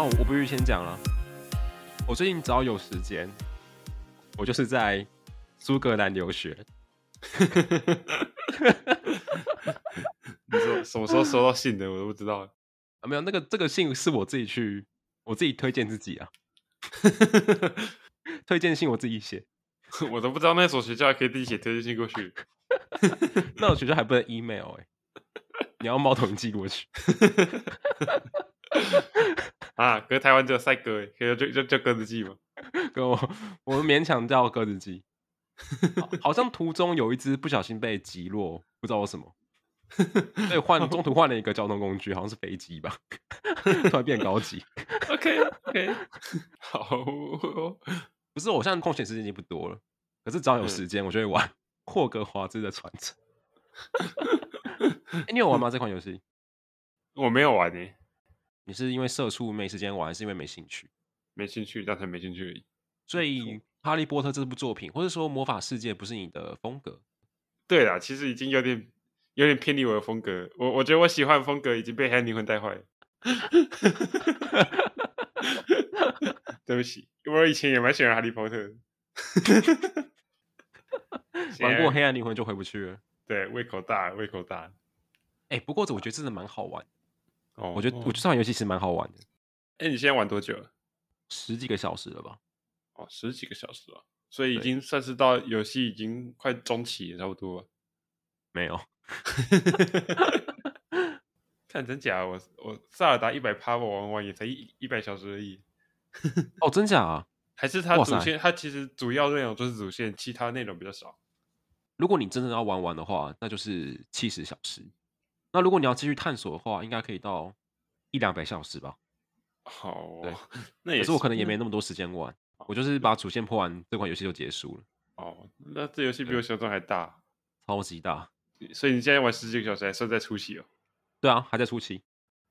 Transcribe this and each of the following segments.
哦，我不如先讲了。我最近只要有时间，我就是在苏格兰留学。你说什么时候收到信的？我都不知道啊。没有，那个这个信是我自己去，我自己推荐自己啊。推荐信我自己写，我都不知道那所学校还可以自己写推荐信过去。那所学校还不能 email 哎、欸，你要猫头鹰寄过去。啊，可是台湾只有赛鸽哎，可以就就就鸽子鸡嘛。跟我我们勉强叫鸽子鸡。好像途中有一只不小心被击落，不知道为什么。所以换 中途换了一个交通工具，好像是飞机吧，突然变高级。OK OK，好，不是，我现在空闲时间已经不多了，可是只要有时间，我就会玩霍格华兹的传承。哎、欸，你有玩吗？这款游戏？我没有玩呢。你是因为社畜没时间玩，还是因为没兴趣？没兴趣，单纯没兴趣而已。所以《哈利波特》这部作品，或者说魔法世界，不是你的风格？对啦，其实已经有点有点偏离我的风格。我我觉得我喜欢的风格已经被黑暗灵魂带坏了。对不起，我以前也蛮喜欢哈利波特。玩过黑暗灵魂就回不去了。对，胃口大，胃口大。哎、欸，不过这我觉得真的蛮好玩。哦，我觉得我觉得这款游戏其实蛮好玩的。哎、欸，你现在玩多久了？十几个小时了吧？哦，十几个小时了，所以已经算是到游戏已经快中期了，差不多。没有。看真假，我我萨尔达一百趴，我玩完也才一一百小时而已。哦，真假啊？还是它主线？它其实主要内容就是主线，其他内容比较少。如果你真的要玩完的话，那就是七十小时。那如果你要继续探索的话，应该可以到一两百小时吧。好、哦，对，那也是，可是我可能也没那么多时间玩。我就是把主线破完，这款游戏就结束了。哦，那这游戏比我想象中还大，超级大。所以你现在玩十几个小时，还算在初期哦？对啊，还在初期。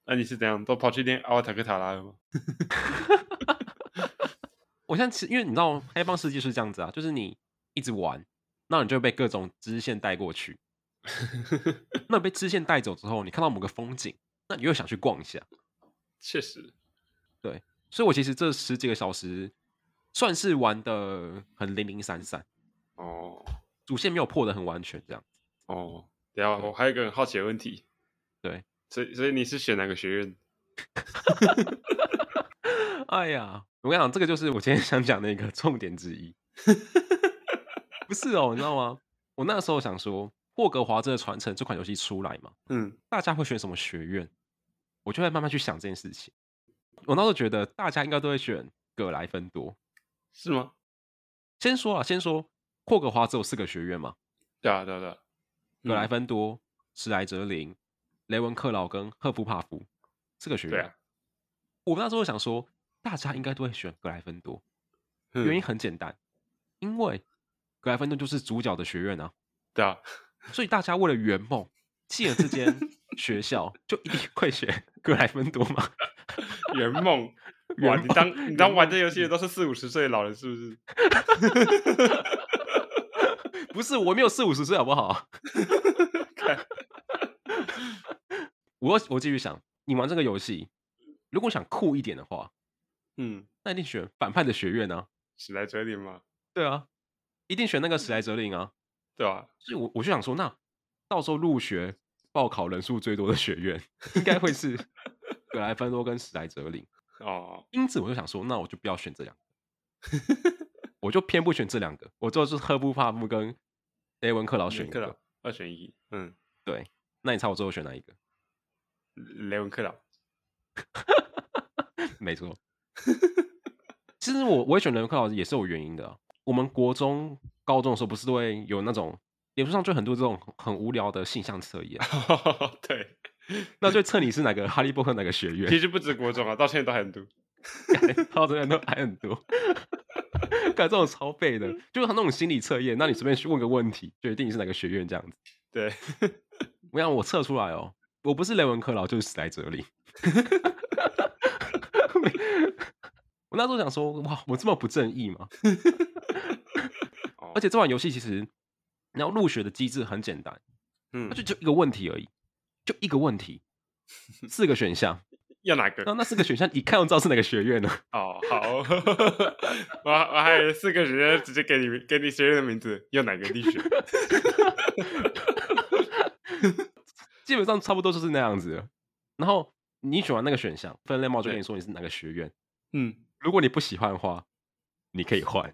那你是怎样都跑去练阿瓦塔克塔拉了吗？我现在其实因为你知道，开放世界是这样子啊，就是你一直玩，那你就会被各种支线带过去。那被支线带走之后，你看到某个风景，那你又想去逛一下。确实，对，所以我其实这十几个小时算是玩的很零零散散。哦，主线没有破的很完全，这样。哦，等下我还有一个很好奇的问题。对，所以所以你是选哪个学院？哎呀，我跟你讲，这个就是我今天想讲的一个重点之一。不是哦，你知道吗？我那个时候想说，《霍格华兹的传承》这款游戏出来嘛，嗯，大家会选什么学院？我就会慢慢去想这件事情。我那时候觉得大家应该都会选葛莱芬多，是吗？先说啊，先说霍格华兹有四个学院嘛？对啊，对啊，对啊。葛莱芬多、史莱哲林、雷文克劳跟赫夫帕夫四个学院。我那时候想说，大家应该都会选格莱芬多，原因很简单，因为格莱芬多就是主角的学院啊。对啊。所以大家为了圆梦，进了这间学校，就一定会选格莱芬多吗？圆梦？哇！你当你当玩这游戏的都是四五十岁的老人，是不是？不是，我没有四五十岁，好不好？看我我继续想，你玩这个游戏，如果想酷一点的话，嗯，那一定选反派的学院啊，史莱哲林吗？对啊，一定选那个史莱哲林啊，对啊。所以我我就想说，那到时候入学报考人数最多的学院，应该会是格莱芬多跟史莱哲林 哦。因此我就想说，那我就不要选这两个，我就偏不选这两个，我就是赫布帕布跟雷文克劳选一个，二选一。嗯，对。那你猜我最后选哪一个？雷文克劳。没错。其实我我会选雷文克劳也是有原因的啊。我们国中、高中的时候不是都会有那种脸书上就很多这种很无聊的性向测验。对。那就测你是哪个哈利波特哪个学院。其实不止国中啊，到现在都还很多。到现在都还很多。干这种超废的，就是他那种心理测验，那你随便去问个问题，决定你是哪个学院这样子。对，我想我测出来哦，我不是雷文克劳，就是史莱哲林。我那时候想说，哇，我这么不正义吗？而且这款游戏其实，你要入学的机制很简单，嗯，就就一个问题而已，就一个问题，四个选项，要哪个？那那四个选项一看就知道是哪个学院呢？哦，好，我我还有四个学院，直接给你给你学院的名字，要哪个地区？基本上差不多就是那样子。然后你选完那个选项，分类帽就跟你说你是哪个学院。嗯，如果你不喜欢的话，你可以换。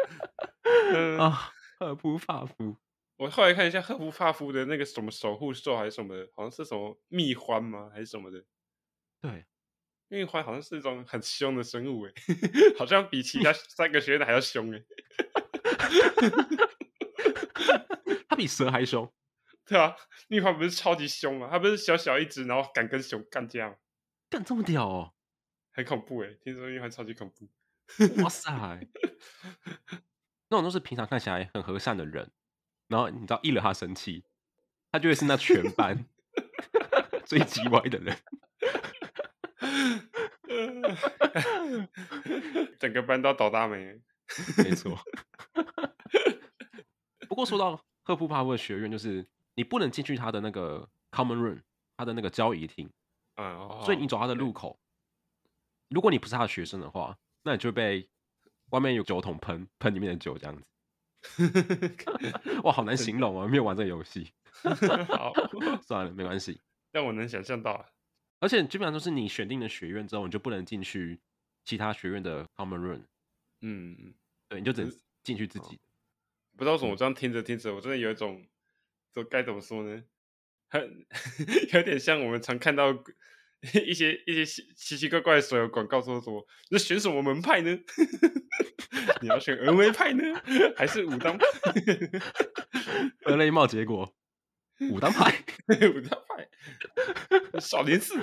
啊，赫夫帕夫。我后来看一下赫夫帕夫的那个什么守护兽还是什么的，好像是什么蜜獾吗？还是什么的？对，蜜獾好像是一种很凶的生物，哎，好像比其他 三个学院的还要凶，哎。它比蛇还凶，对啊，蜜獾不是超级凶吗？它不是小小一只，然后敢跟熊干架，干这么屌哦，很恐怖哎！听说蜜獾超级恐怖，哇塞，那种都是平常看起来很和善的人。然后你知道，一惹他生气，他就会是那全班 最叽歪的人，整个班都倒大霉。没 错。不过说到赫夫帕夫的学院，就是你不能进去他的那个 common room，他的那个交谊厅。嗯，所以你走他的路口，如果你不是他的学生的话，那你就被外面有酒桶喷喷里面的酒这样子。哇，好难形容啊！没有玩这个游戏。好，算了，没关系。但我能想象到，而且基本上都是你选定了学院之后，你就不能进去其他学院的 common room。嗯，对，你就只能进去自己。不知道为什么，我这样听着听着，我真的有一种，这该怎么说呢？很有点像我们常看到 一些一些奇奇奇怪怪的手游广告，说说那选什么门派呢？你要选峨眉派呢，还是武当派？德雷帽结果，武当派，武当派，少林寺，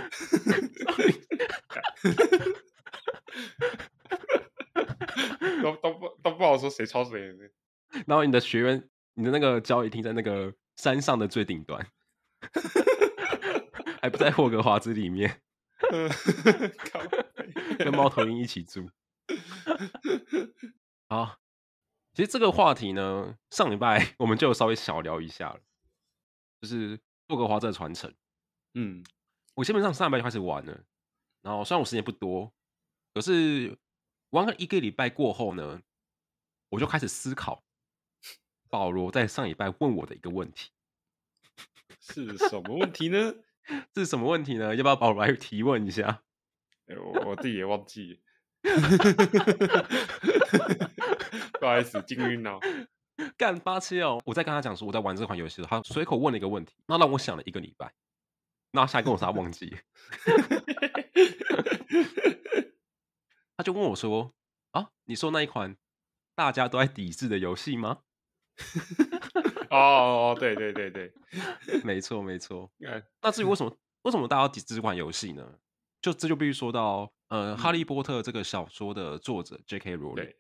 都都不都不好说谁抄谁。然后你的学员，你的那个交易厅在那个山上的最顶端，还不在霍格华兹里面，跟猫头鹰一起住。好，其实这个话题呢，上礼拜我们就稍微小聊一下了，就是霍格华兹的传承。嗯，我基本上上礼拜就开始玩了，然后虽然我时间不多，可是玩了一个礼拜过后呢，我就开始思考保罗在上礼拜问我的一个问题，是什么问题呢？这是什么问题呢？要不要保罗来提问一下？哎、欸，我我自己也忘记。不好意思，惊晕了。干八七哦！我在跟他讲说我在玩这款游戏的，他随口问了一个问题，那让我想了一个礼拜。那下一个我啥忘记？他就问我说：“啊，你说那一款大家都在抵制的游戏吗？”哦哦，对对对对，没错没错。那至于为什么为什么大家要抵制这款游戏呢？就这就必须说到。呃，嗯《哈利波特》这个小说的作者 J.K. 罗琳，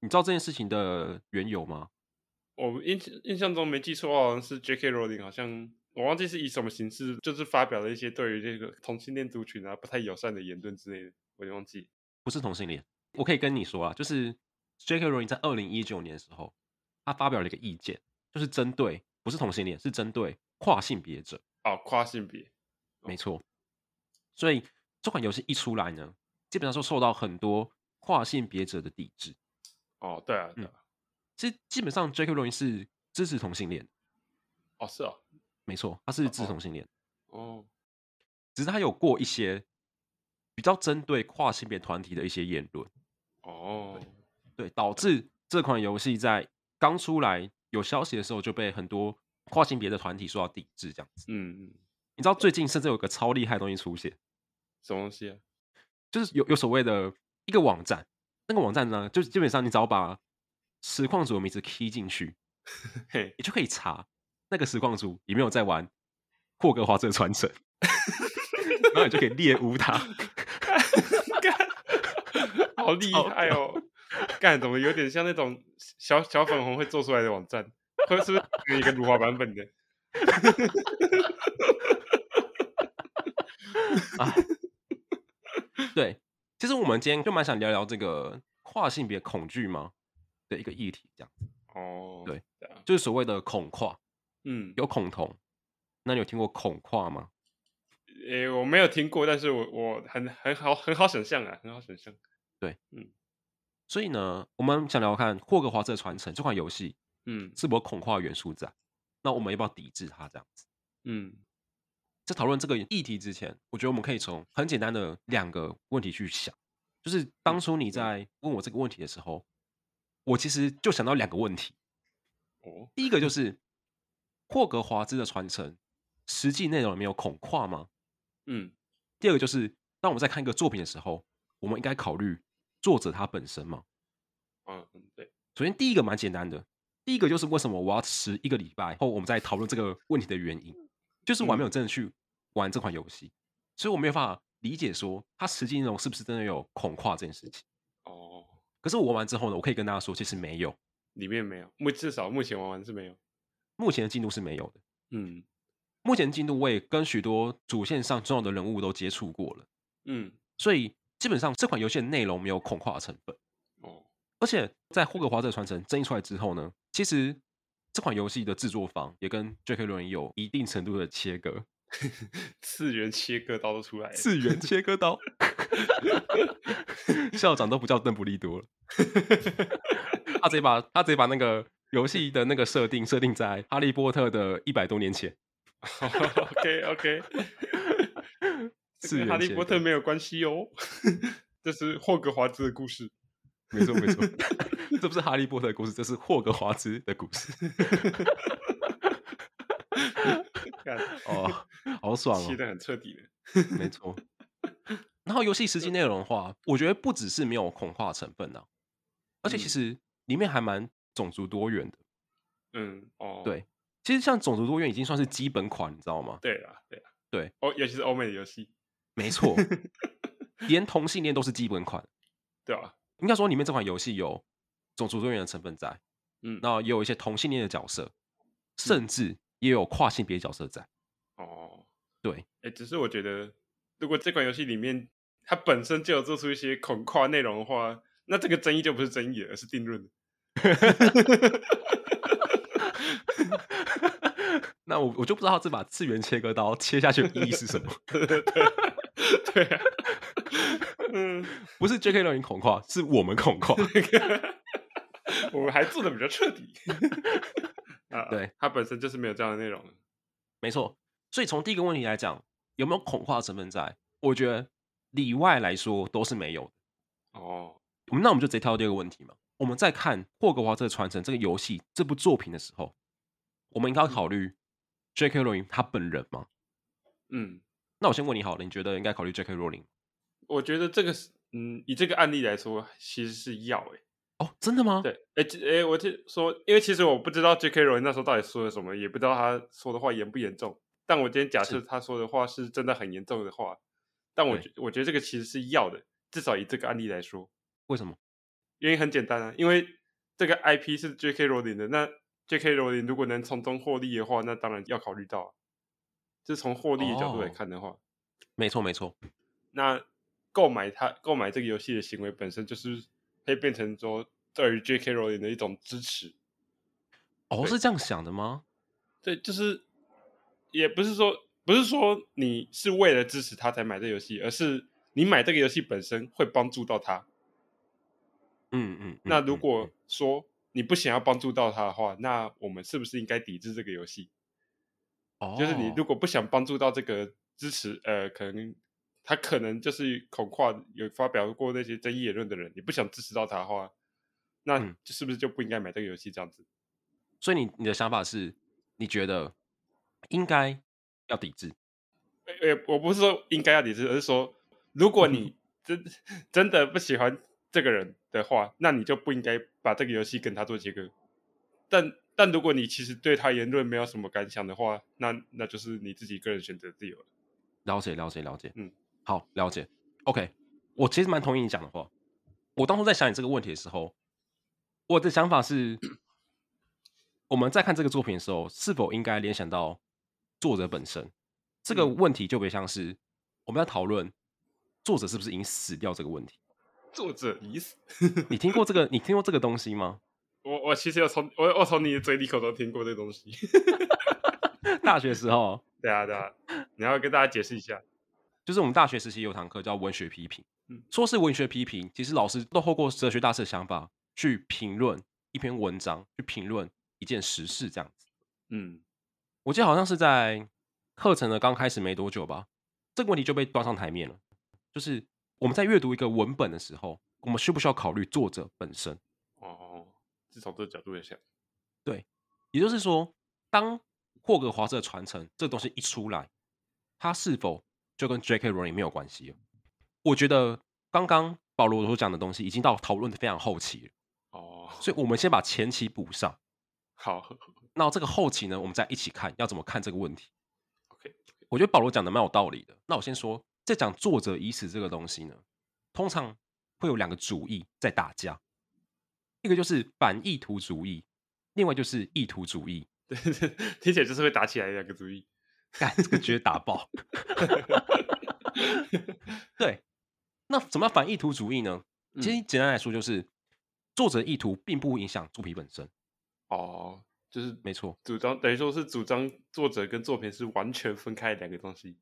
你知道这件事情的缘由吗？我印印象中没记错，好像是 J.K. 罗琳，好像我忘记是以什么形式，就是发表了一些对于这个同性恋族群啊不太友善的言论之类的，我就忘记。不是同性恋，我可以跟你说啊，就是 J.K. 罗琳在二零一九年的时候，他发表了一个意见，就是针对不是同性恋，是针对跨性别者。哦，跨性别，没错，所以。这款游戏一出来呢，基本上就受到很多跨性别者的抵制。哦，对啊，对啊。嗯、其实基本上，J.K. 罗琳是支持同性恋。哦，是哦，没错，他是支持同性恋。哦，只是他有过一些比较针对跨性别团体的一些言论。哦，对，导致这款游戏在刚出来有消息的时候就被很多跨性别的团体受到抵制，这样子。嗯嗯。你知道最近甚至有个超厉害的东西出现。什么东西啊？就是有有所谓的一个网站，那个网站呢，就是基本上你只要把实况组的名字 key 进去，嘿，你就可以查那个实况组有没有在玩霍格华兹传承。然后你就可以猎巫他。好厉害哦！干怎么有点像那种小小粉红会做出来的网站？会是不是有一个辱华版本的？啊，对，其实我们今天就蛮想聊聊这个跨性别恐惧吗的一个议题，这样哦，对，就是所谓的恐跨，嗯，有恐同，那你有听过恐跨吗？诶、欸，我没有听过，但是我我很很好很好想象啊，很好想象。对，嗯，所以呢，我们想聊看霍格华兹的传承这款游戏，嗯，是否恐跨元素在？那我们要不要抵制它？这样子，嗯。在讨论这个议题之前，我觉得我们可以从很简单的两个问题去想，就是当初你在问我这个问题的时候，我其实就想到两个问题。哦，第一个就是霍格华兹的传承，实际内容里面有恐跨吗？嗯。第二个就是当我们在看一个作品的时候，我们应该考虑作者他本身嘛？嗯，对。首先第一个蛮简单的，第一个就是为什么我要迟一个礼拜后我们再讨论这个问题的原因。就是我还没有真的去玩这款游戏，嗯，所以我没有办法理解说它实际内容是不是真的有恐跨这件事情。哦，可是我玩完之后呢，我可以跟大家说，其实没有，里面没有，目至少目前玩完是没有，目前的进度是没有的。嗯，目前进度我也跟许多主线上重要的人物都接触过了，嗯，所以基本上这款游戏的内容没有恐跨的成分。哦，而且在霍格华兹的传承争议出来之后呢，其实。这款游戏的制作方也跟 J.K. 罗琳有一定程度的切割，次元切割刀都出来了，次元切割刀，校长都不叫邓布利多了，他直接把他直接把那个游戏的那个设定设定在哈利波特的一百多年前。OK OK，跟哈利波特没有关系哦，这是霍格华兹的故事。没错没错，这不是哈利波特的故事，这是霍格华兹的故事。哦，好爽哦，切得很彻底的。没错。然后游戏实际内容的话，我觉得不只是没有恐化成分啊，而且其实里面还蛮种族多元的。嗯，哦，对，其实像种族多元已经算是基本款，你知道吗？对啊，对啊，对，哦，尤其是欧美的游戏，没错，连同性恋都是基本款，对啊。应该说，里面这款游戏有种族多元的成分在，嗯，然后也有一些同性恋的角色，甚至也有跨性别角色在。哦，对，哎、欸，只是我觉得，如果这款游戏里面它本身就有做出一些恐跨内容的话，那这个争议就不是争议了，而是定论。那我我就不知道这把次元切割刀切下去的意义是什么。对啊。嗯，不是 J.K. 罗琳恐跨，是我们恐跨。我们还做的比较彻底。啊，对，它本身就是没有这样的内容。没错，所以从第一个问题来讲，有没有恐跨成分在？我觉得里外来说都是没有的。哦，那我们就直接跳到第二个问题嘛。我们在看《霍格华兹的传承》这个游戏这部作品的时候，我们应该考虑 J.K. 罗琳他本人吗？嗯，那我先问你好了，你觉得应该考虑 J.K. 罗琳？我觉得这个是，嗯，以这个案例来说，其实是要诶、欸。哦，真的吗？对，哎、欸、哎、欸，我就说，因为其实我不知道 J.K. 罗琳那时候到底说了什么，也不知道他说的话严不严重。但我今天假设他说的话是真的很严重的话，但我觉我觉得这个其实是要的，至少以这个案例来说。为什么？原因很简单啊，因为这个 IP 是 J.K. 罗琳的，那 J.K. 罗琳如果能从中获利的话，那当然要考虑到，就是从获利的角度来看的话，哦、没错没错，那。购买它购买这个游戏的行为本身就是可以变成说对于 J.K. Rowling 的一种支持。哦，是这样想的吗？对，就是也不是说不是说你是为了支持他才买这个游戏，而是你买这个游戏本身会帮助到他。嗯嗯。那如果说你不想要帮助到他的话，那我们是不是应该抵制这个游戏？哦，就是你如果不想帮助到这个支持，呃，可能。他可能就是恐跨有发表过那些争议言论的人，你不想支持到他的话，那是不是就不应该买这个游戏这样子？所以你你的想法是，你觉得应该要抵制？呃、欸，我不是说应该要抵制，而是说，如果你真真的不喜欢这个人的话，那你就不应该把这个游戏跟他做切割。但但如果你其实对他言论没有什么感想的话，那那就是你自己个人选择自由了。了解了解了解，嗯，好了解。OK，我其实蛮同意你讲的话。我当初在想你这个问题的时候，我的想法是，我们在看这个作品的时候，是否应该联想到作者本身？这个问题就别像是我们在讨论作者是不是已经死掉这个问题。作者已死，你听过这个？你听过这个东西吗？我我其实有从我我从你的嘴里口中听过这东西。大学时候，对啊对啊，你要跟大家解释一下，就是我们大学时期有堂课叫文学批评。嗯，说是文学批评，其实老师都透过哲学大师的想法去评论一篇文章，去评论一件时事这样子。嗯，我记得好像是在课程的刚开始没多久吧，这个问题就被端上台面了。就是我们在阅读一个文本的时候，我们需不需要考虑作者本身？从这个角度来想。对，也就是说，当霍格华兹的传承这个东西一出来，它是否就跟 J.K. 罗琳没有关系了？我觉得刚刚保罗所讲的东西已经到讨论的非常后期了。哦，所以我们先把前期补上。好，那这个后期呢，我们再一起看要怎么看这个问题。OK，我觉得保罗讲的蛮有道理的。那我先说，在讲作者已死这个东西呢，通常会有两个主义在打架，一个就是反意图主义，另外就是意图主义。对对，听起来就是会打起来两个主义，干这个绝对打爆。对，那怎么叫反意图主义呢？其实简单来说，就是、嗯、作者意图并不影响作品本身。哦，就是没错，主张等于说是主张作者跟作品是完全分开的两个东西。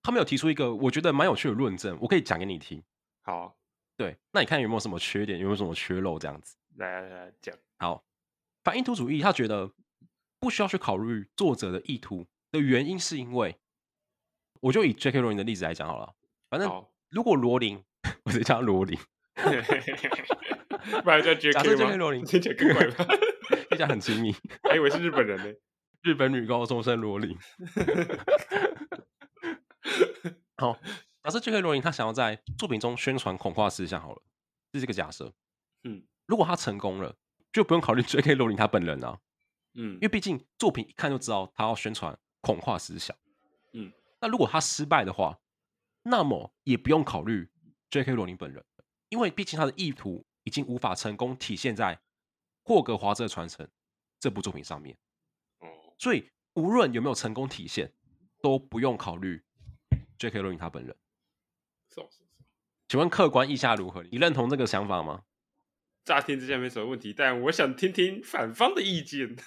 他们有提出一个我觉得蛮有趣的论证，我可以讲给你听。好、啊，对，那你看有没有什么缺点，有没有什么缺漏这样子？来来来讲。好，反意图主义他觉得不需要去考虑作者的意图的原因，是因为我就以 J.K. 罗琳的例子来讲好了。反正如果罗琳，我直接叫罗琳，不然叫 J.K. 吗？假设 J.K. 罗琳听起来更怪吧？听起来很亲密，还以为是日本人呢。日本女高中生罗琳。好，假设 J.K. 罗琳他想要在作品中宣传恐化思想，好了，这是一个假设。嗯，如果他成功了，就不用考虑 J.K. 罗琳他本人啊。嗯，因为毕竟作品一看就知道他要宣传恐化思想。嗯，那如果他失败的话，那么也不用考虑 J.K. 罗琳本人，因为毕竟他的意图已经无法成功体现在《霍格华兹的传承》这部作品上面。哦，所以无论有没有成功体现，都不用考虑 J.K. 罗琳他本人。是是是。请问客观意下如何？你认同这个想法吗？乍听之下没什么问题，但我想听听反方的意见。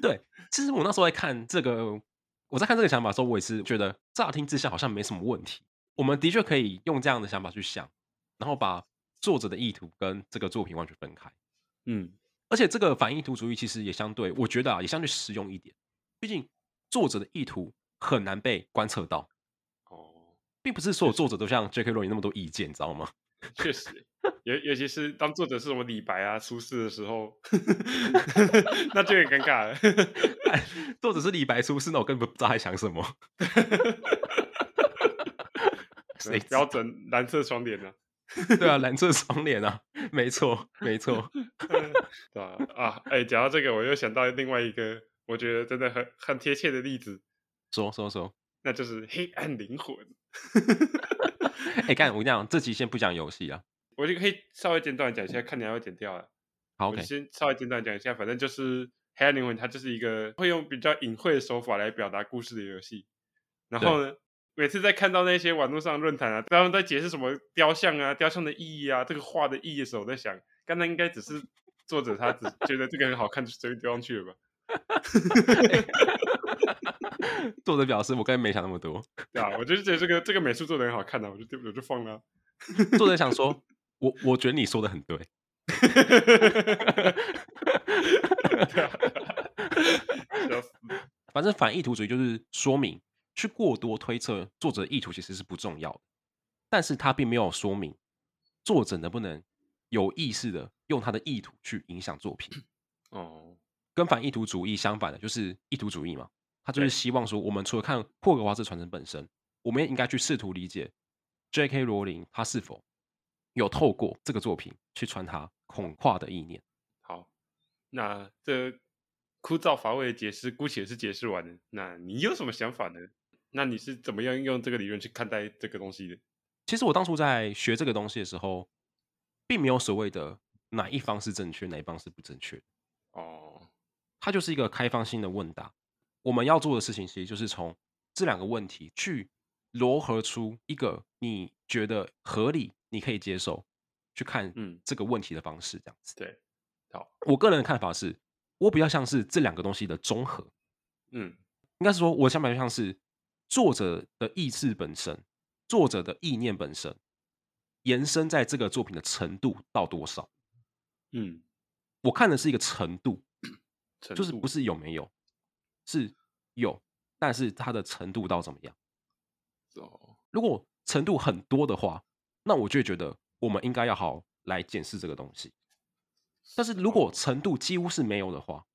对，其实我那时候在看这个。我在看这个想法的时候，我也是觉得乍听之下好像没什么问题。我们的确可以用这样的想法去想，然后把作者的意图跟这个作品完全分开。嗯，而且这个反意图主义其实也相对，我觉得啊，也相对实用一点。毕竟作者的意图很难被观测到。哦，并不是所有作者都像 J.K. 罗琳那么多意见，你知道吗？确实，尤尤其是当作者是什么李白啊出世的时候，那就很尴尬了。作者是李白出世，那我根本不知道他在想什么。标准蓝色双脸啊？对啊，蓝色双脸啊，没错，没错。对啊，啊，哎、欸，讲到这个，我又想到另外一个我觉得真的很很贴切的例子。说说说，那就是黑暗灵魂。哎、欸，干！我跟你讲，这集先不讲游戏啊，我就可以稍微简短讲一下，看你要不要剪掉啊。好，okay. 我先稍微简短讲一下，反正就是黑暗灵魂，它就是一个会用比较隐晦的手法来表达故事的游戏。然后呢，每次在看到那些网络上论坛啊，他们在解释什么雕像啊、雕像的意义啊、这个画的意义的时候，我在想，刚才应该只是作者他只觉得这个很好看，就随便丢上去了吧。作者表示：“我刚才没想那么多。”对啊，我就是觉得这个这个美术做的很好看的，我就？我就放了。作者想说：“我我觉得你说的很对。对”反正反意图主义就是说明，去过多推测作者的意图其实是不重要的，但是他并没有说明作者能不能有意识的用他的意图去影响作品。哦，跟反意图主义相反的，就是意图主义嘛。他就是希望说，我们除了看霍格华兹传承本身，我们也应该去试图理解 J.K. 罗琳他是否有透过这个作品去传达恐化的意念。好，那这枯燥乏味的解释，姑且是解释完了。那你有什么想法呢？那你是怎么样用这个理论去看待这个东西的？其实我当初在学这个东西的时候，并没有所谓的哪一方是正确，哪一方是不正确。哦，它就是一个开放性的问答。我们要做的事情，其实就是从这两个问题去罗合出一个你觉得合理、你可以接受去看嗯。这个问题的方式，这样子。对，好，我个人的看法是。我比较像是这两个东西的综合，嗯，应该是说，我想法就像是作者的意志本身，作者的意念本身，延伸在这个作品的程度到多少，嗯，我看的是一个程度，程度就是不是有没有，是有，但是它的程度到怎么样？哦，如果程度很多的话，那我就觉得我们应该要好来检视这个东西。但是如果程度几乎是没有的话，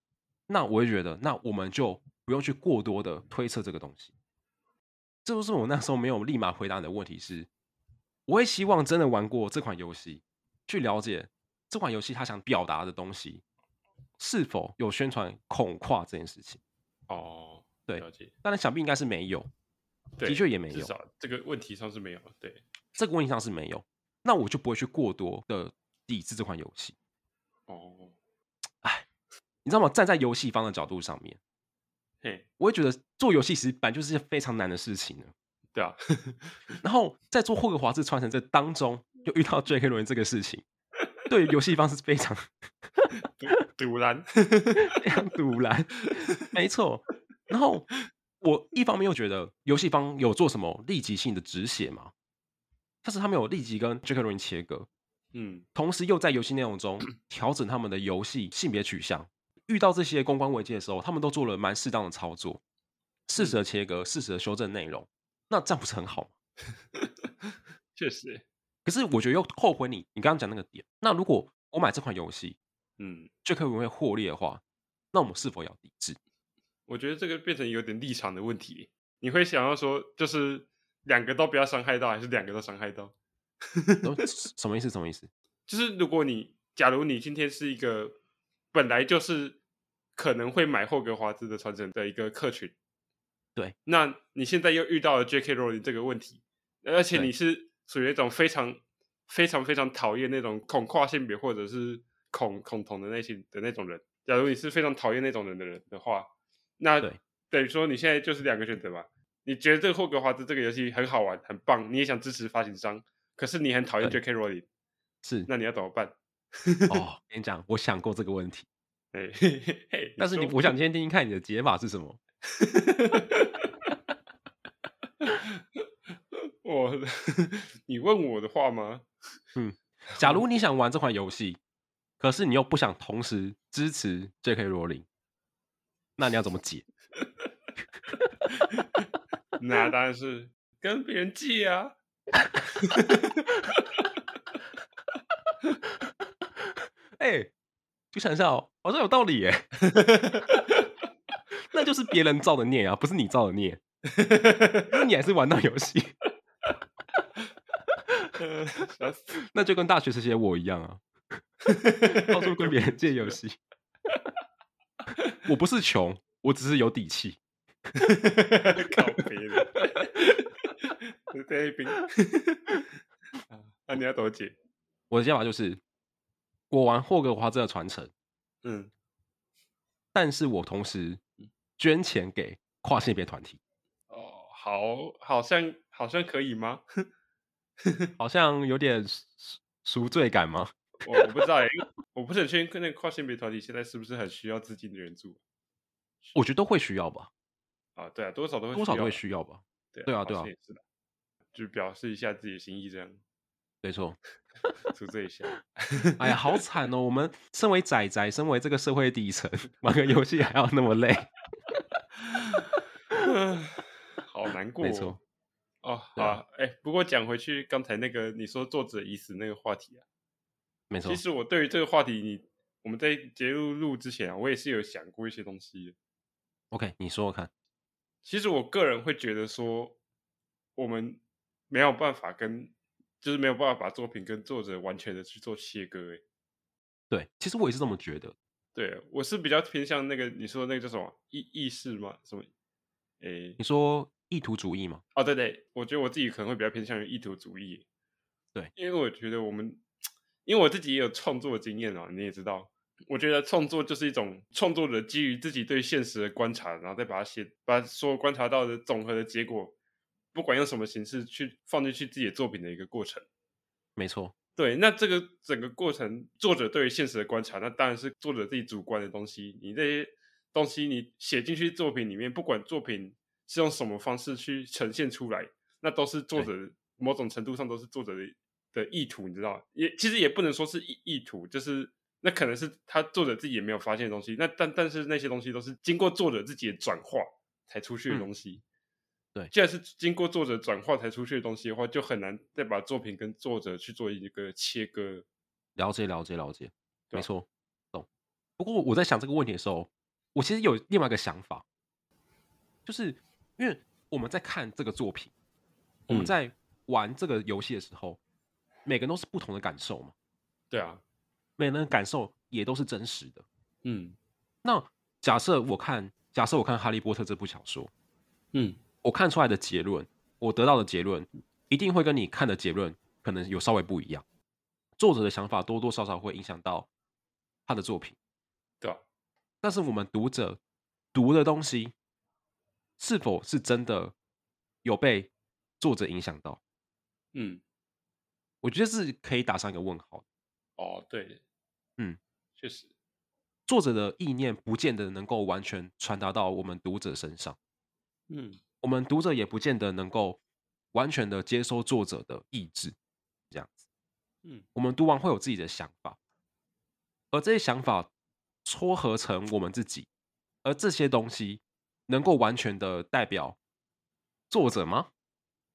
那我也觉得，那我们就不用去过多的推测这个东西。这就是我那时候没有立马回答你的问题是，我也希望真的玩过这款游戏，去了解这款游戏它想表达的东西是否有宣传恐跨这件事情。哦，对，了解。当然想必应该是没有，的确也没有，至少这个问题上是没有。对，这个问题上是没有，那我就不会去过多的抵制这款游戏。哦，哎，你知道吗？站在游戏方的角度上面，嘿，我也觉得做游戏其实本来就是件非常难的事情呢。对啊，然后在做霍格华兹传承这当中，又遇到 J.K. 罗琳这个事情，对游戏方是非常堵然，非常堵然，没错。然后我一方面又觉得游戏方有做什么立即性的止血吗？但是他们有立即跟 J.K. 罗琳切割。嗯，同时又在游戏内容中调整他们的游戏性别取向，遇到这些公关危机的时候，他们都做了蛮适当的操作，适时的切割，适时的修正内容，那这样不是很好吗？确实，可是我觉得又后悔你，你刚刚讲那个点。那如果我买这款游戏，嗯，就可以会获利的话，那我们是否要抵制？我觉得这个变成有点立场的问题。你会想要说，就是两个都不要伤害到，还是两个都伤害到？什么意思？什么意思？就是如果你，假如你今天是一个本来就是可能会买霍格华兹的传承的一个客群，对，那你现在又遇到了 J.K. 罗琳这个问题，而且你是属于那种非常非常非常讨厌那种恐跨性别或者是恐恐同的类型的那种人。假如你是非常讨厌那种人的人的话，那等于说你现在就是两个选择吧。你觉得这个霍格华兹这个游戏很好玩、很棒，你也想支持发行商。可是你很讨厌 J.K. 罗琳，是，那你要怎么办？哦，跟你讲，我想过这个问题，嘿嘿嘿，但是你，我想先听听看你的解法是什么。我，你问我的话吗？嗯，假如你想玩这款游戏，可是你又不想同时支持 J.K. 罗琳，那你要怎么解？那当然是跟别人借啊。哎、欸，就想一下哦，好像有道理耶。那就是别人造的孽啊，不是你造的孽。那你还是玩到游戏，那就跟大学时期的我一样啊，到处跟别人借游戏。我不是穷，我只是有底气。靠别人。对，那你要多解？我的想法就是，我玩霍格华兹的传承，嗯，但是我同时捐钱给跨性别团体。哦，好，好像好像可以吗？好像有点赎罪感吗？我我不知道，我不是很确定，那个跨性别团体现在是不是很需要资金的援助？我觉得都会需要吧。啊，对啊，多少都会，多少都会需要吧。对啊，对啊，对啊。就表示一下自己的心意，这样没错，赎罪一下。哎呀，好惨哦！我们身为仔仔，身为这个社会底层，玩个游戏还要那么累，好难过。没错。哦，好啊。哎、欸，不过讲回去，刚才那个你说作者已死那个话题啊，没错。其实我对于这个话题，你我们在节目录之前啊，我也是有想过一些东西的。OK，你说说看。其实我个人会觉得说，我们。没有办法跟，就是没有办法把作品跟作者完全的去做切割，哎，对，其实我也是这么觉得。对，我是比较偏向那个你说的那个叫什么意意识吗？什么？诶，你说意图主义吗？哦，对对，我觉得我自己可能会比较偏向于意图主义。对，因为我觉得我们，因为我自己也有创作经验啊，你也知道，我觉得创作就是一种创作者基于自己对现实的观察，然后再把它写，把所有观察到的总和的结果，不管用什么形式去放进去自己的作品的一个过程。没错。对，那这个整个过程，作者对于现实的观察，那当然是作者自己主观的东西。你这些东西你写进去作品里面，不管作品是用什么方式去呈现出来，那都是作者某种程度上都是作者的的意图，你知道？也其实也不能说是意意图，就是那可能是他作者自己也没有发现的东西。那但但是那些东西都是经过作者自己的转化才出去的东西。嗯对，既然是经过作者转化才出去的东西的话，就很难再把作品跟作者去做一个切割。了解，了解，了解，没错，懂。不过我在想这个问题的时候，我其实有另外一个想法，就是因为我们在看这个作品，我们在玩这个游戏的时候，嗯，每个人都是不同的感受嘛。对啊，每个人的感受也都是真实的。嗯，那假设我看，假设我看《哈利波特》这部小说，嗯。我看出来的结论，我得到的结论，一定会跟你看的结论可能有稍微不一样。作者的想法多多少少会影响到他的作品，对啊。但是我们读者读的东西，是否是真的有被作者影响到？嗯，我觉得是可以打上一个问号。哦，对，嗯，确实，作者的意念不见得能够完全传达到我们读者身上。嗯。我们读者也不见得能够完全的接收作者的意志，这样子，嗯，我们读完会有自己的想法，而这些想法撮合成我们自己，而这些东西能够完全的代表作者吗？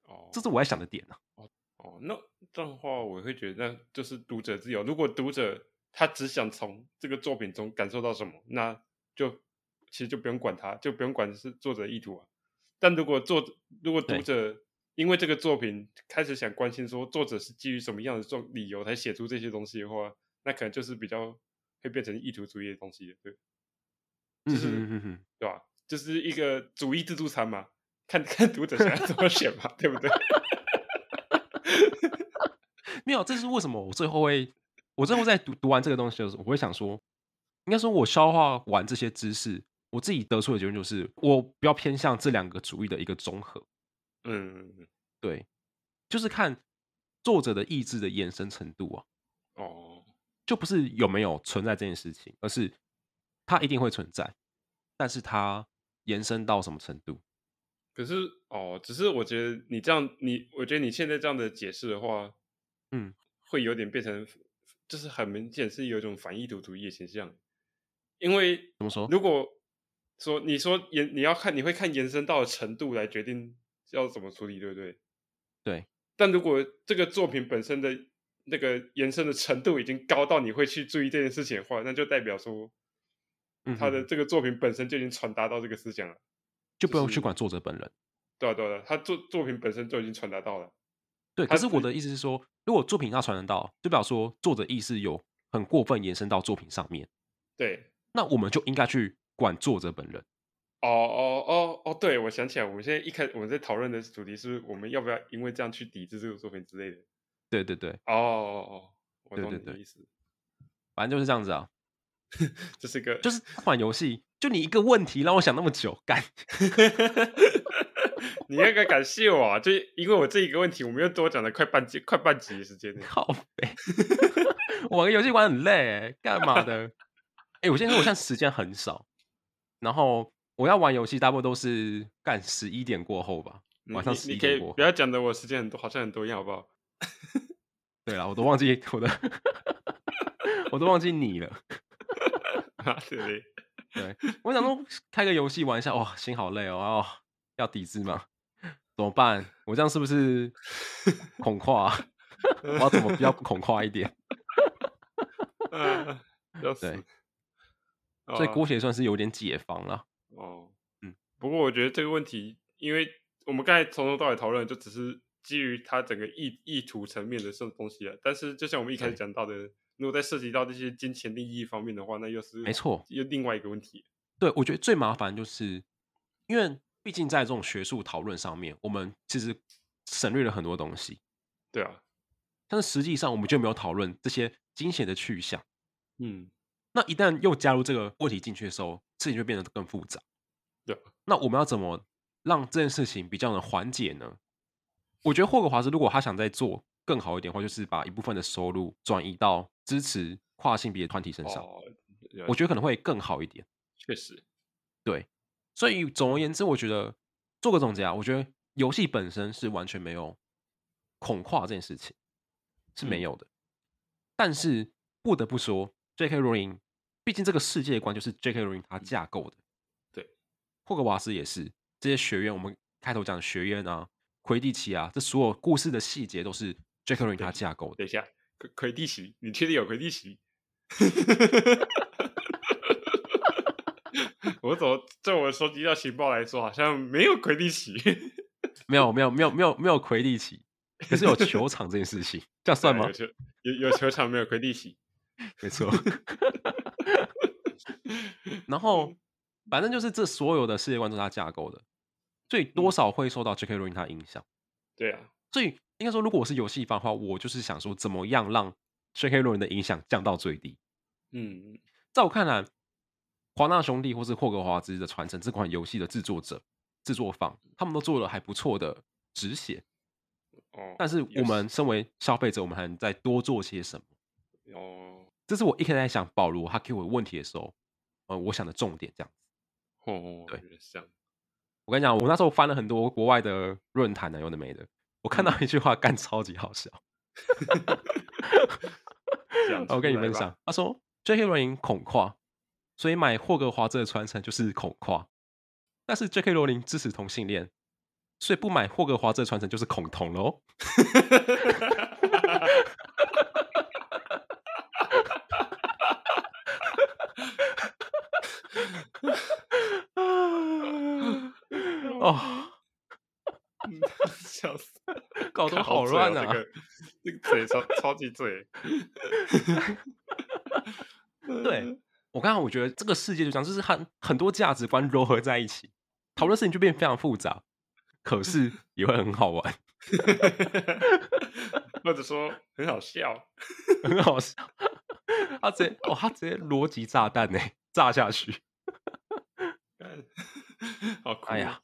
哦，这是我在想的点呢。哦哦，那这样的话，我会觉得那就是读者自由。如果读者他只想从这个作品中感受到什么，那就其实就不用管他，就不用管是作者的意图啊。但如果作如果读者因为这个作品开始想关心说作者是基于什么样的这种理由才写出这些东西的话，那可能就是比较会变成意图主义的东西，对，就是嗯哼嗯哼对吧？就是一个主义自助餐嘛，看 看读者想要怎么选嘛，对不对？没有，这是为什么我最后会我最后在读读完这个东西的时候，我会想说，应该说我消化完这些知识。我自己得出的结论就是，我比较偏向这两个主义的一个综合。嗯，对，就是看作者的意志的延伸程度啊。哦，就不是有没有存在这件事情，而是它一定会存在，但是它延伸到什么程度？可是哦，只是我觉得你这样，你我觉得你现在这样的解释的话，嗯，会有点变成，就是很明显是有一种反意图主义的倾向，因为怎么说？如果说你说延你要看你会看延伸到的程度来决定要怎么处理，对不对？对。但如果这个作品本身的那个延伸的程度已经高到你会去注意这件事情的话，那就代表说，他的这个作品本身就已经传达到这个思想了，就不用去管作者本人。对啊，对啊，他作作品本身就已经传达到了。对，可是我的意思是说，如果作品要传达到，就表示说作者意识有很过分延伸到作品上面。对，那我们就应该去。管作者本人。哦哦哦哦，对，我想起来，我们现在一开始我们在讨论的主题是，我们要不要因为这样去抵制这个作品之类的。对对对。哦哦哦，我懂你的意思。反正就是这样子啊。这是个，就是这款游戏，就你一个问题让我想那么久，干。你应该感谢我啊，就因为我这一个问题，我们又多讲了快半集，快半集的时间。好肥。我玩游戏玩很累，干嘛的？哎、欸，我现在说我现在时间很少。然后我要玩游戏，大部分都是干十一点过后吧，晚上十一点过后。不要讲的我时间很多，好像很多样，好不好？对了，我都忘记我的，我都忘记你了。对对，对，我想说开个游戏玩一下，哇，心好累哦，哦要抵制吗？怎么办？我这样是不是恐跨？我要怎么比较恐跨一点？要死对。所以郭协算是有点解放了。哦，嗯，不过我觉得这个问题，因为我们刚才从头到尾讨论，就只是基于它整个意意图层面的这种东西啊。但是，就像我们一开始讲到的，如果在涉及到这些金钱利益方面的话，那又是没错，又另外一个问题。对，我觉得最麻烦就是，因为毕竟在这种学术讨论上面，我们其实省略了很多东西。对啊，但是实际上我们就没有讨论这些金钱的去向。嗯，那一旦又加入这个问题进去的时候，事情就变得更复杂。对，那我们要怎么让这件事情比较能缓解呢？我觉得霍格华兹如果他想再做更好一点的话，就是把一部分的收入转移到支持跨性别团体身上。哦，我觉得可能会更好一点。确实，对。所以总而言之，我觉得做个总结啊，我觉得游戏本身是完全没有恐跨这件事情是没有的。嗯，但是不得不说，J.K. 罗琳，毕竟这个世界观就是 J.K. 罗琳他架构的。对，霍格瓦斯也是这些学院，我们开头讲的学院啊。魁地奇啊，这所有故事的细节都是 J.K. 罗琳他架构的。等一下，魁魁地奇，你确定有魁地奇？我怎么在我收集到情报来说，好像没有魁地奇？没有，没有，没有，没有，没有魁地奇。可是有球场这件事情，这样算吗？有球，有有球场，没有魁地奇，没错。然后，反正就是这所有的世界观都是他架构的。所以多少会受到 J.K. 罗琳他的影响，对啊。所以应该说，如果我是游戏方的话，我就是想说，怎么样让 J.K. 罗琳的影响降到最低。嗯，在我看来，华纳兄弟或是霍格华兹的传承这款游戏的制作者、制作方，他们都做了还不错的止血。哦，但是我们身为消费者，我们还能再多做些什么？哦，这是我一开始在想保罗他给我问题的时候，呃，我想的重点这样子。哦，对，像。我跟你讲，我那时候翻了很多国外的论坛呢，有的没的。我看到一句话，干超级好笑。我跟你分享，他说：“J.K. 罗琳恐跨，所以买霍格华兹的传承就是恐跨。但是 J.K. 罗琳支持同性恋，所以不买霍格华兹的传承就是恐同喽。”哦，笑死！搞得好乱啊！这个这个嘴超超级嘴。对，我刚刚我觉得这个世界就这样，就是很很多价值观糅合在一起，讨论事情就变得非常复杂，可是也会很好玩 或者说很好笑，很好笑。他直接哦，他直接逻辑炸弹呢，炸下去，好酷！哎呀。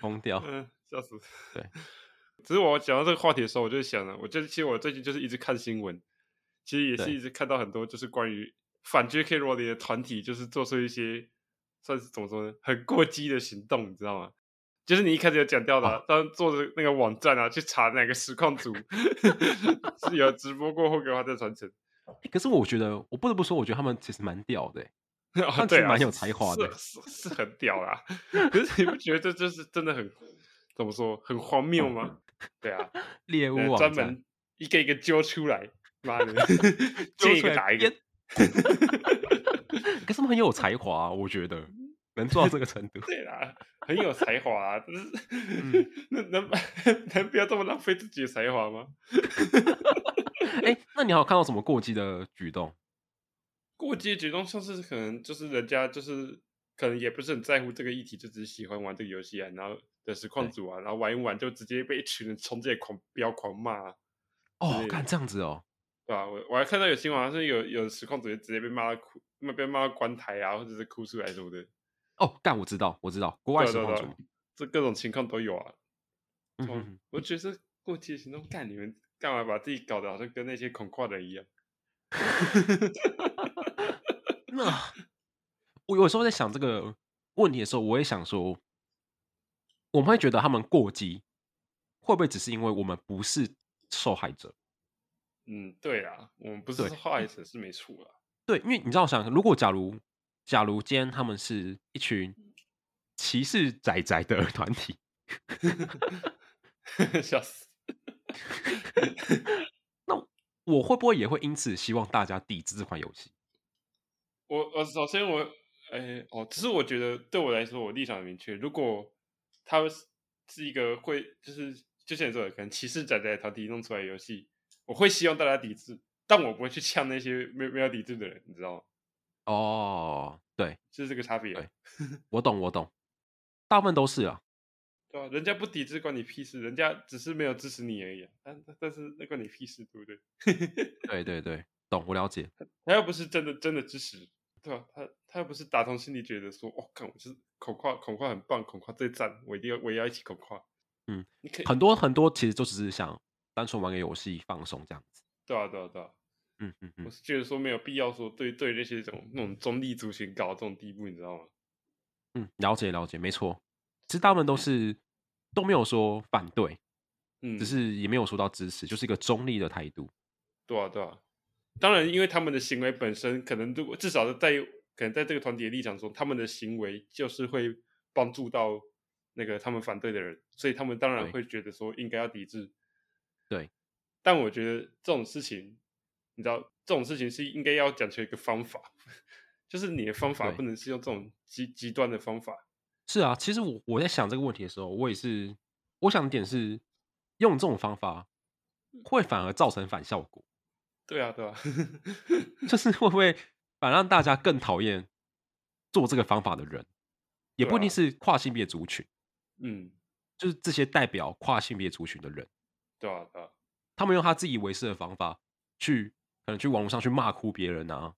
疯掉，嗯，笑死。对，只是我讲到这个话题的时候，我就想了，我就其实我最近就是一直看新闻，其实也是一直看到很多就是关于反 J.K. 罗琳的团体，就是做出一些算是怎么说呢，很过激的行动，你知道吗？就是你一开始有讲到的、啊，他、哦、做的那个网站啊，去查哪个实况组 是有直播过霍格华兹传承。可是我觉得，我不得不说，我觉得他们其实蛮屌的。哦，对啊，蛮有才华的，是是，是很屌啊。可是你不觉得这就是真的很怎么说很荒谬吗？对啊，猎物专门一个一个揪出来，妈的，见一个打一个。可是他们很有才华，我觉得能做到这个程度。对啦，很有才华啊，就是、嗯、能能能不要这么浪费自己的才华吗？哎、欸，那你还有看到什么过激的举动？过激的举动，像是可能就是人家就是可能也不是很在乎这个议题，就只是喜欢玩这个游戏啊，然后的实况组啊，然后玩一玩就直接被一群人冲进来狂飙狂骂、啊。哦，看这样子哦，对吧、啊？我我还看到有新闻，好像有有实况主直接被骂到哭，被骂到关台啊，或者是哭出来什么的。哦，干，我知道，我知道，国外实况主，这各种情况都有啊。嗯哼哼，我觉得过激的行动，干你们干嘛把自己搞得好像跟那些恐跨的人一样？那我有时候在想这个问题的时候，我也想说，我们会觉得他们过激，会不会只是因为我们不是受害者？嗯，对啊，我们不是受害者是没错啊。对，因为你知道，我想，如果假如假如今天他们是一群歧视仔仔的 团体，笑死。那我会不会也会因此希望大家抵制这款游戏？我我首先我哎、欸、哦，只是我觉得对我来说，我立场很明确。如果他们是一个会就是就像你说的，可能歧视仔仔团体弄出来的游戏，我会希望大家抵制。但我不会去呛那些没有没有抵制的人，你知道吗？哦，对，就是这个差别。对，我懂，我懂，大部分都是啊。对啊，人家不抵制关你屁事，人家只是没有支持你而已，啊。但但是那关你屁事，对不对？对对对，懂，我了解。他又不是真的真的支持，对吧？他他又不是打从心里觉得说，哦，看我就是恐跨恐跨很棒，恐跨最赞，我一定要我也要一起恐跨。嗯，你可以很多很多其实就只是想单纯玩个游戏放松这样子。对啊对啊对啊。嗯嗯嗯，我是觉得说没有必要说对对那些这种那种中立族群搞到这种地步，你知道吗？嗯，了解了解，没错。其实他们都是都没有说反对，嗯，只是也没有说到支持，就是一个中立的态度。对啊，对啊。当然，因为他们的行为本身可能，如果至少是在可能在这个团体的立场中，他们的行为就是会帮助到那个他们反对的人，所以他们当然会觉得说应该要抵制。对。但我觉得这种事情，你知道，这种事情是应该要讲求一个方法，就是你的方法不能是用这种极极端的方法。是啊，其实我我在想这个问题的时候，我也是，我想的点是，用这种方法会反而造成反效果。对啊，对啊，就是会不会反而让大家更讨厌做这个方法的人，也不一定是跨性别族群，嗯，就是这些代表跨性别族群的人，对啊，对啊，他们用他自以为是的方法去，可能去网络上去骂哭别人啊，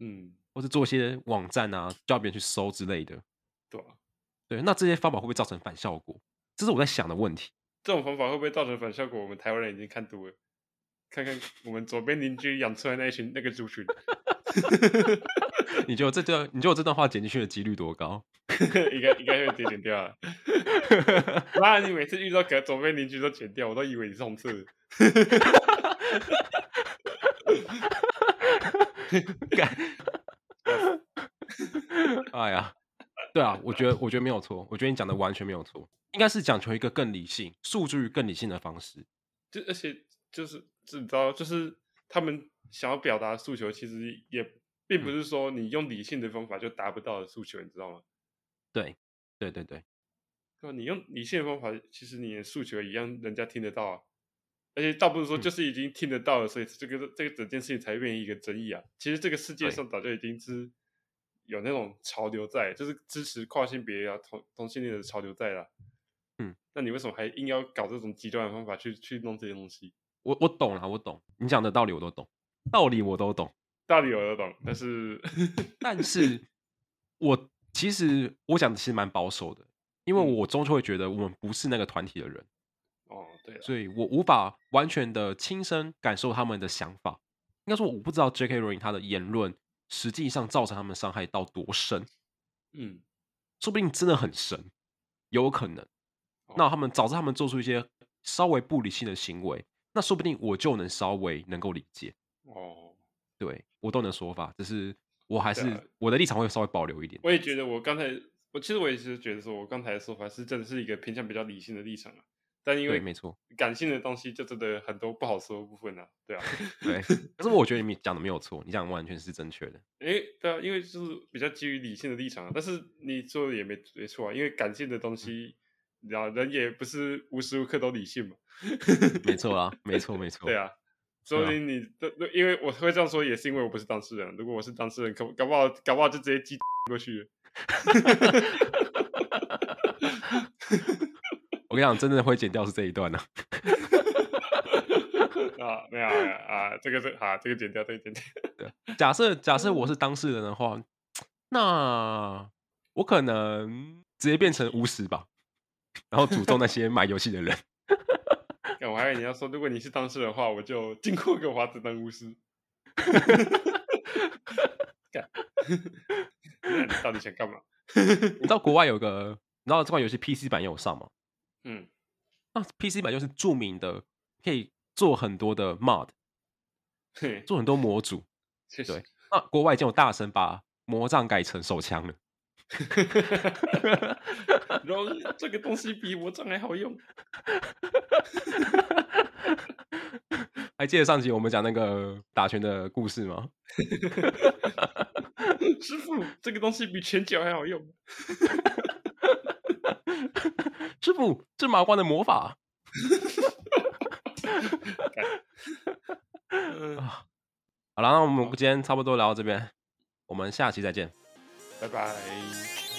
嗯，或是做一些网站啊，叫别人去搜之类的，对啊。对，那这些方法会不会造成反效果？这是我在想的问题。这种方法会不会造成反效果？我们台湾人已经看多了，看看我们左边邻居养出来那一群那个族群。你觉得这段，你觉得我这段话剪进去的几率多高？应该应该会剪掉了。妈，你每次遇到可左边邻居都剪掉，我都以为你是红色的。哎呀！对啊，我觉得我觉得没有错，我觉得你讲的完全没有错，应该是讲求一个更理性、诉诸于更理性的方式。就而且就是，你知道，就是他们想要表达的诉求，其实也并不是说你用理性的方法就达不到的诉求，你知道吗？对，对对对，对，你用理性的方法，其实你的诉求一样，人家听得到啊。而且倒不是说就是已经听得到了，嗯、所以这个这个整件事情才变成一个争议啊。其实这个世界上早就已经是。有那种潮流在，就是支持跨性别啊、同同性恋的潮流在了。嗯，那你为什么还硬要搞这种极端的方法去去弄这些东西？我我懂了，我懂你讲的道理，我都懂，道理我都懂，道理我都懂。但是，但是我其实我讲的其实蛮保守的，因为我终究会觉得我们不是那个团体的人。哦，对，所以我无法完全的亲身感受他们的想法。应该说，我不知道 J.K. Rowling 他的言论。实际上造成他们伤害到多深？嗯，说不定真的很深，有可能。哦、那他们导致他们做出一些稍微不理性的行为，那说不定我就能稍微能够理解。哦，对，我都能说法，只是我还是、啊、我的立场会稍微保留一点。我也觉得，我刚才我其实我也是觉得说，我刚才的说法是真的是一个偏向比较理性的立场啊。但因为没错，感性的东西就真的很多不好说的部分啊，对啊，对。可是我觉得你讲的没有错，你讲的完全是正确的。哎、欸，对啊，因为就是比较基于理性的立场啊。但是你说的也没没错啊，因为感性的东西，你知道，人也不是无时无刻都理性嘛。没错啊，没错没 错。对啊，所以你都因为我会这样说，也是因为我不是当事人。如果我是当事人，可搞不好搞不好就直接寄 过去了。我跟你讲，真的会剪掉是这一段呢、啊。啊，没有啊，啊，这个是啊，这个剪掉，这个剪掉。对，假设假设我是当事人的话，那我可能直接变成巫师吧，然后诅咒那些买游戏的人。我还以为你要说，如果你是当事人的话，我就进库给华子当巫师。干，那你到底想干嘛？你知道 国外有个，你知道这款游戏 PC 版也有上吗？嗯，那 PC 版就是著名的，可以做很多的 mod，做很多模组。对，那国外已经有大神把魔杖改成手枪了。然后这个东西比我杖还好用。还记得上集我们讲那个打拳的故事吗？师傅，这个东西比拳脚还好用。师傅，这是麻瓜的魔法。好了，那我们今天差不多聊到这边，我们下期再见，拜拜。